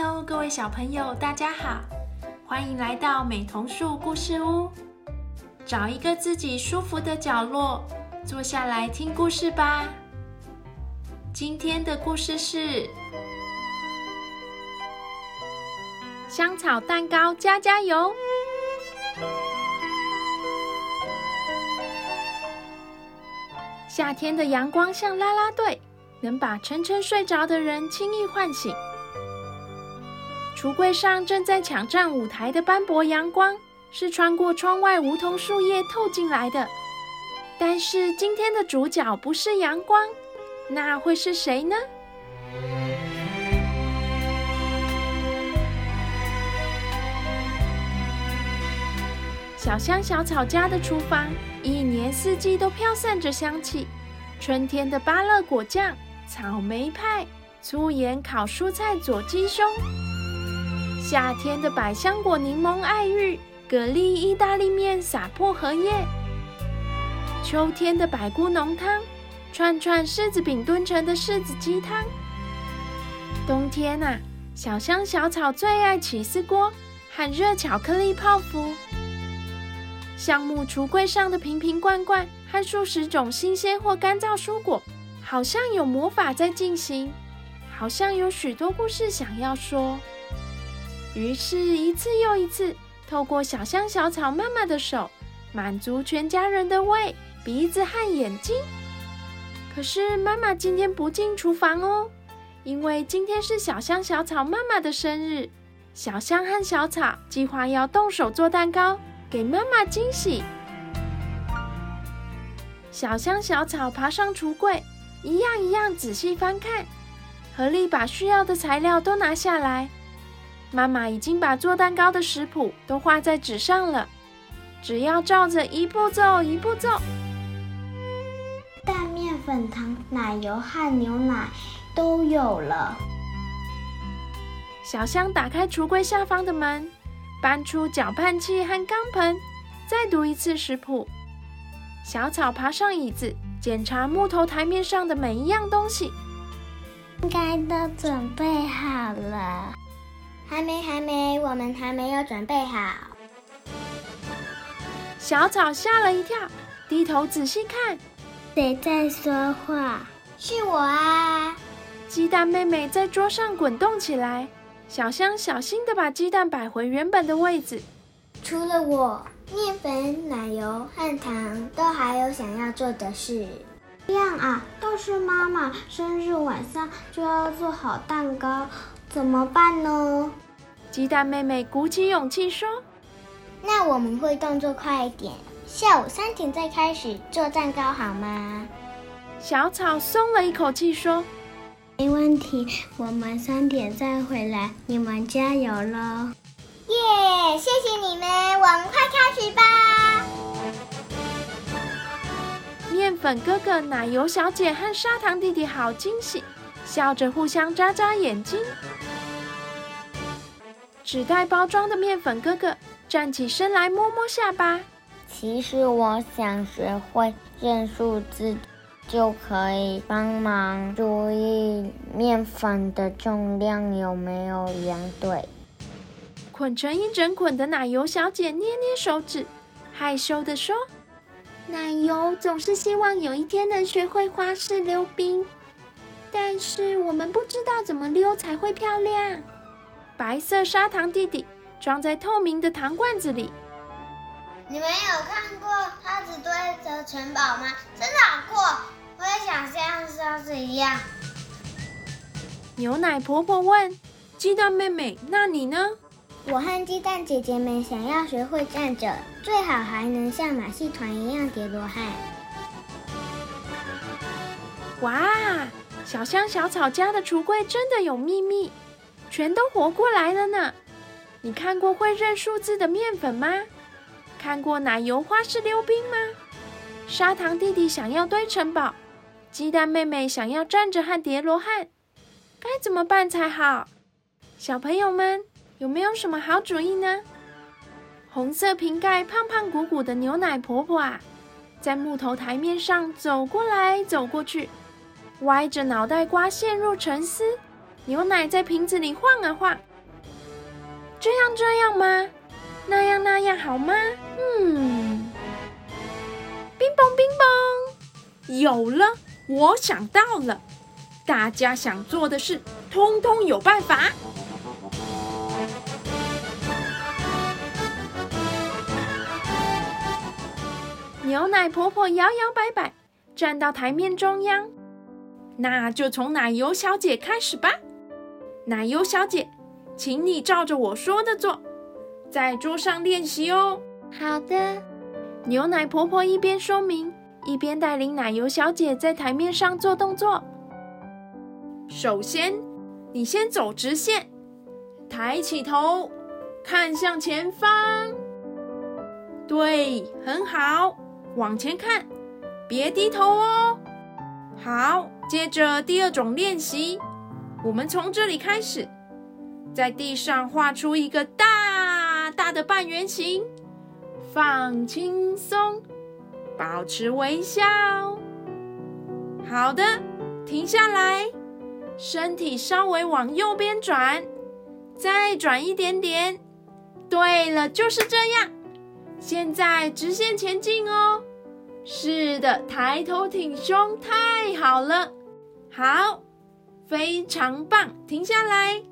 Hello，各位小朋友，大家好，欢迎来到美童树故事屋。找一个自己舒服的角落，坐下来听故事吧。今天的故事是香草蛋糕加加油。夏天的阳光像啦啦队，能把沉沉睡着的人轻易唤醒。橱柜上正在抢占舞台的斑驳阳光，是穿过窗外梧桐树叶透进来的。但是今天的主角不是阳光，那会是谁呢？小香小草家的厨房，一年四季都飘散着香气。春天的芭乐果酱、草莓派、粗盐烤蔬菜佐鸡胸。夏天的百香果柠檬爱玉，蛤蜊意大利面撒薄荷叶；秋天的百菇浓汤，串串柿子饼炖成的柿子鸡汤；冬天呐，小香小草最爱起司锅和热巧克力泡芙。橡木橱柜上的瓶瓶罐罐和数十种新鲜或干燥蔬果，好像有魔法在进行，好像有许多故事想要说。于是，一次又一次，透过小香小草妈妈的手，满足全家人的胃、鼻子和眼睛。可是，妈妈今天不进厨房哦，因为今天是小香小草妈妈的生日。小香和小草计划要动手做蛋糕，给妈妈惊喜。小香小草爬上橱柜，一样一样仔细翻看，合力把需要的材料都拿下来。妈妈已经把做蛋糕的食谱都画在纸上了，只要照着一步骤一步骤。蛋、面粉、糖、奶油和牛奶都有了。小香打开橱柜下方的门，搬出搅拌器和钢盆，再读一次食谱。小草爬上椅子，检查木头台面上的每一样东西。应该都准备好了。还没，还没，我们还没有准备好。小草吓了一跳，低头仔细看，谁在说话？是我啊！鸡蛋妹妹在桌上滚动起来。小香小心的把鸡蛋摆回原本的位置。除了我，面粉、奶油和糖都还有想要做的事。这样啊，倒是妈妈生日晚上就要做好蛋糕。怎么办呢？鸡蛋妹妹鼓起勇气说：“那我们会动作快一点，下午三点再开始做蛋糕好吗？”小草松了一口气说：“没问题，我们三点再回来，你们加油喽！”耶，谢谢你们，我们快开始吧！面粉哥哥、奶油小姐和砂糖弟弟好惊喜。笑着互相眨眨眼睛。纸袋包装的面粉哥哥站起身来，摸摸下巴。其实我想学会认数字，就可以帮忙注意面粉的重量有没有量对。捆成一整捆的奶油小姐捏捏手指，害羞地说：“奶油总是希望有一天能学会花式溜冰。”但是我们不知道怎么溜才会漂亮。白色砂糖弟弟装在透明的糖罐子里。你们有看过鸭子堆的城堡吗？真的好酷！我也想像沙子一样。牛奶婆婆问：“鸡蛋妹妹，那你呢？”我和鸡蛋姐姐们想要学会站着，最好还能像马戏团一样叠罗汉。哇！小香小草家的橱柜真的有秘密，全都活过来了呢。你看过会认数字的面粉吗？看过奶油花式溜冰吗？砂糖弟弟想要堆城堡，鸡蛋妹妹想要站着和叠罗汉，该怎么办才好？小朋友们有没有什么好主意呢？红色瓶盖、胖胖鼓鼓的牛奶婆婆啊，在木头台面上走过来走过去。歪着脑袋瓜陷入沉思，牛奶在瓶子里晃啊晃，这样这样吗？那样那样好吗？嗯，冰嘣冰嘣，有了，我想到了，大家想做的事，通通有办法。牛奶婆婆摇摇摆摆站到台面中央，那就从奶油小姐开始吧。奶油小姐，请你照着我说的做，在桌上练习哦。好的。牛奶婆婆一边说明，一边带领奶油小姐在台面上做动作。首先，你先走直线，抬起头，看向前方。对，很好，往前看，别低头哦。好，接着第二种练习。我们从这里开始，在地上画出一个大大的半圆形，放轻松，保持微笑。好的，停下来，身体稍微往右边转，再转一点点。对了，就是这样。现在直线前进哦。是的，抬头挺胸，太好了。好。非常棒！停下来，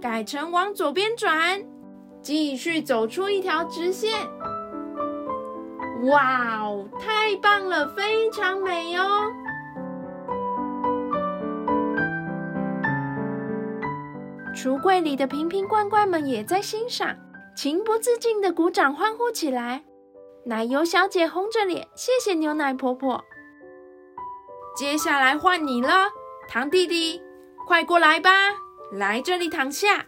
改成往左边转，继续走出一条直线。哇哦，太棒了，非常美哦！橱柜里的瓶瓶罐罐们也在欣赏，情不自禁的鼓掌欢呼起来。奶油小姐红着脸，谢谢牛奶婆婆。接下来换你了，糖弟弟。快过来吧，来这里躺下，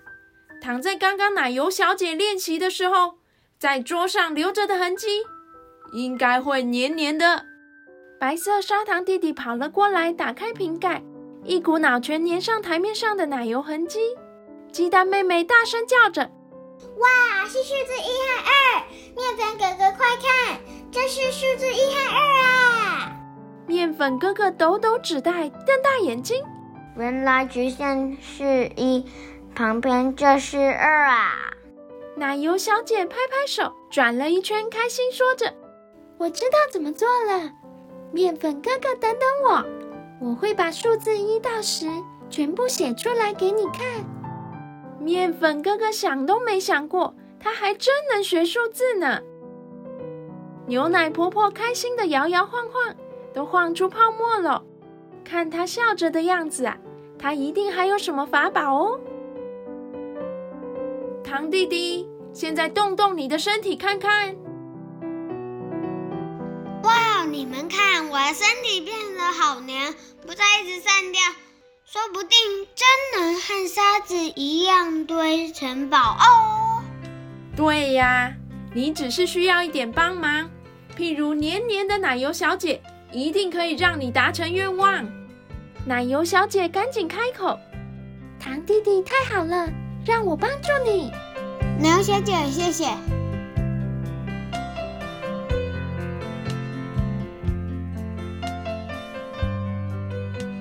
躺在刚刚奶油小姐练习的时候，在桌上留着的痕迹，应该会黏黏的。白色砂糖弟弟跑了过来，打开瓶盖，一股脑全粘上台面上的奶油痕迹。鸡蛋妹妹大声叫着：“哇，是数字一和二！面粉哥哥快看，这是数字一和二啊！”面粉哥哥抖抖纸袋，瞪大眼睛。原来直线是一，旁边这是二啊！奶油小姐拍拍手，转了一圈，开心说着：“我知道怎么做了。”面粉哥哥，等等我，我会把数字一到十全部写出来给你看。面粉哥哥想都没想过，他还真能学数字呢。牛奶婆婆开心的摇摇晃晃，都晃出泡沫了。看他笑着的样子啊！他一定还有什么法宝哦，糖弟弟，现在动动你的身体看看。哇，你们看，我的身体变得好黏，不再一直散掉，说不定真能和沙子一样堆城堡哦。对呀，你只是需要一点帮忙，譬如黏黏的奶油小姐，一定可以让你达成愿望。奶油小姐赶紧开口：“糖弟弟，太好了，让我帮助你。”奶油小姐，谢谢。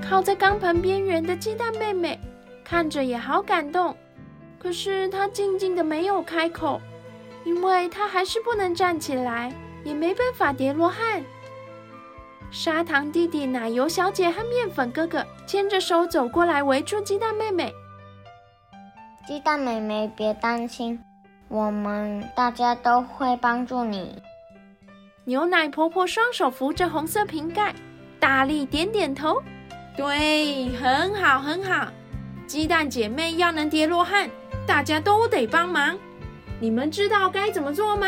靠在钢盆边缘的鸡蛋妹妹看着也好感动，可是她静静的没有开口，因为她还是不能站起来，也没办法叠罗汉。砂糖弟弟、奶油小姐和面粉哥哥牵着手走过来，围住鸡蛋妹妹。鸡蛋妹妹，别担心，我们大家都会帮助你。牛奶婆婆双手扶着红色瓶盖，大力点点头：“对，很好，很好。鸡蛋姐妹要能叠罗汉，大家都得帮忙。你们知道该怎么做吗？”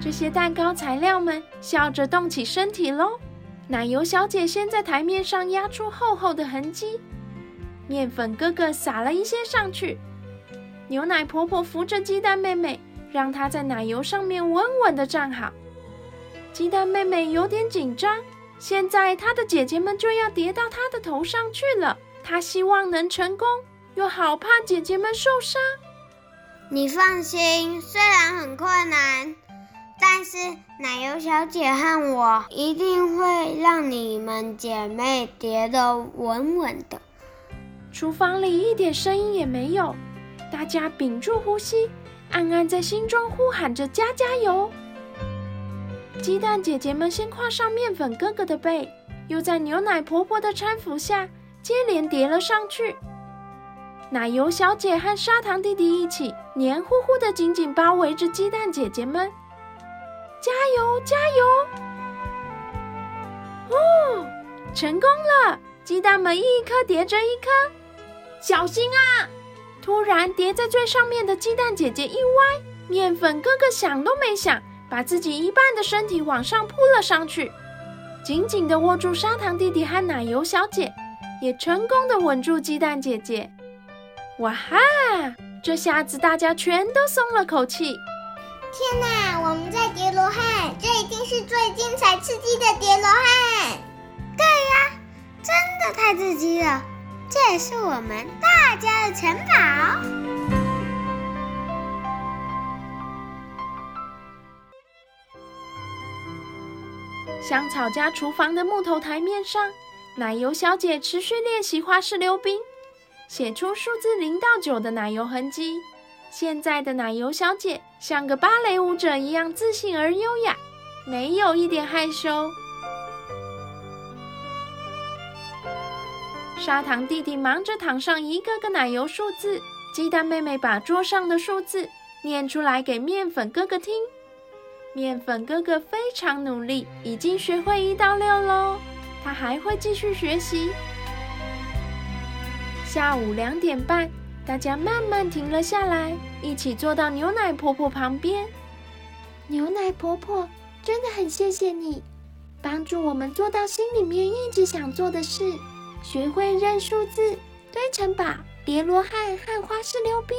这些蛋糕材料们笑着动起身体喽。奶油小姐先在台面上压出厚厚的痕迹，面粉哥哥撒了一些上去，牛奶婆婆扶着鸡蛋妹妹，让她在奶油上面稳稳地站好。鸡蛋妹妹有点紧张，现在她的姐姐们就要叠到她的头上去了，她希望能成功，又好怕姐姐们受伤。你放心，虽然很困难。但是奶油小姐和我一定会让你们姐妹叠得稳稳的。厨房里一点声音也没有，大家屏住呼吸，暗暗在心中呼喊着“加加油”。鸡蛋姐姐们先跨上面粉哥哥的背，又在牛奶婆婆的搀扶下接连叠了上去。奶油小姐和砂糖弟弟一起黏糊糊的紧紧包围着鸡蛋姐姐们，加油加油！哦，成功了！鸡蛋们一颗叠着一颗，小心啊！突然叠在最上面的鸡蛋姐姐一歪，面粉哥哥想都没想，把自己一半的身体往上扑了上去，紧紧的握住砂糖弟弟和奶油小姐，也成功的稳住鸡蛋姐姐。哇哈！这下子大家全都松了口气。天哪，我们在叠罗汉，这一定是最精彩刺激的叠罗汉。对呀，真的太刺激了！这也是我们大家的城堡。香草家厨房的木头台面上，奶油小姐持续练习花式溜冰。写出数字零到九的奶油痕迹。现在的奶油小姐像个芭蕾舞者一样自信而优雅，没有一点害羞。砂糖弟弟忙着躺上一个个奶油数字，鸡蛋妹妹把桌上的数字念出来给面粉哥哥听。面粉哥哥非常努力，已经学会一到六喽，他还会继续学习。下午两点半，大家慢慢停了下来，一起坐到牛奶婆婆旁边。牛奶婆婆，真的很谢谢你，帮助我们做到心里面一直想做的事，学会认数字、堆城堡、叠罗汉和花式溜冰。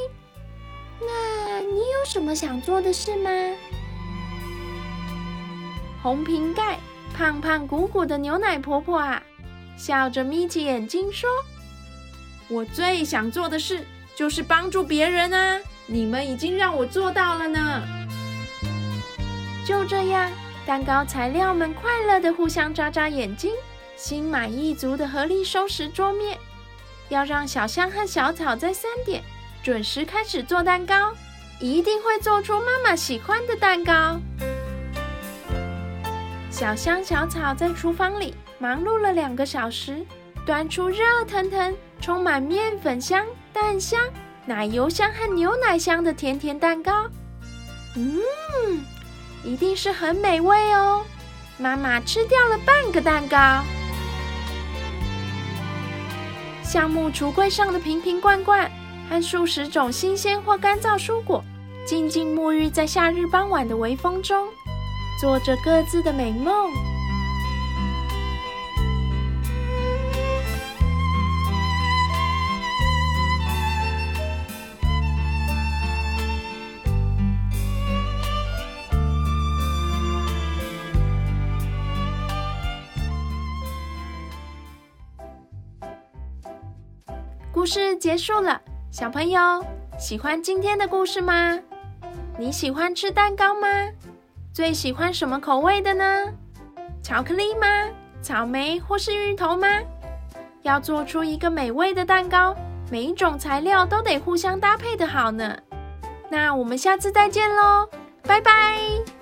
那你有什么想做的事吗？红瓶盖胖胖鼓鼓的牛奶婆婆啊，笑着眯起眼睛说。我最想做的事就是帮助别人啊！你们已经让我做到了呢。就这样，蛋糕材料们快乐的互相眨眨眼睛，心满意足的合力收拾桌面。要让小香和小草在三点准时开始做蛋糕，一定会做出妈妈喜欢的蛋糕。小香、小草在厨房里忙碌了两个小时，端出热腾腾。充满面粉香、蛋香、奶油香和牛奶香的甜甜蛋糕，嗯，一定是很美味哦。妈妈吃掉了半个蛋糕。橡木橱柜上的瓶瓶罐罐和数十种新鲜或干燥蔬果，静静沐浴在夏日傍晚的微风中，做着各自的美梦。故事结束了，小朋友喜欢今天的故事吗？你喜欢吃蛋糕吗？最喜欢什么口味的呢？巧克力吗？草莓或是芋头吗？要做出一个美味的蛋糕，每一种材料都得互相搭配的好呢。那我们下次再见喽，拜拜。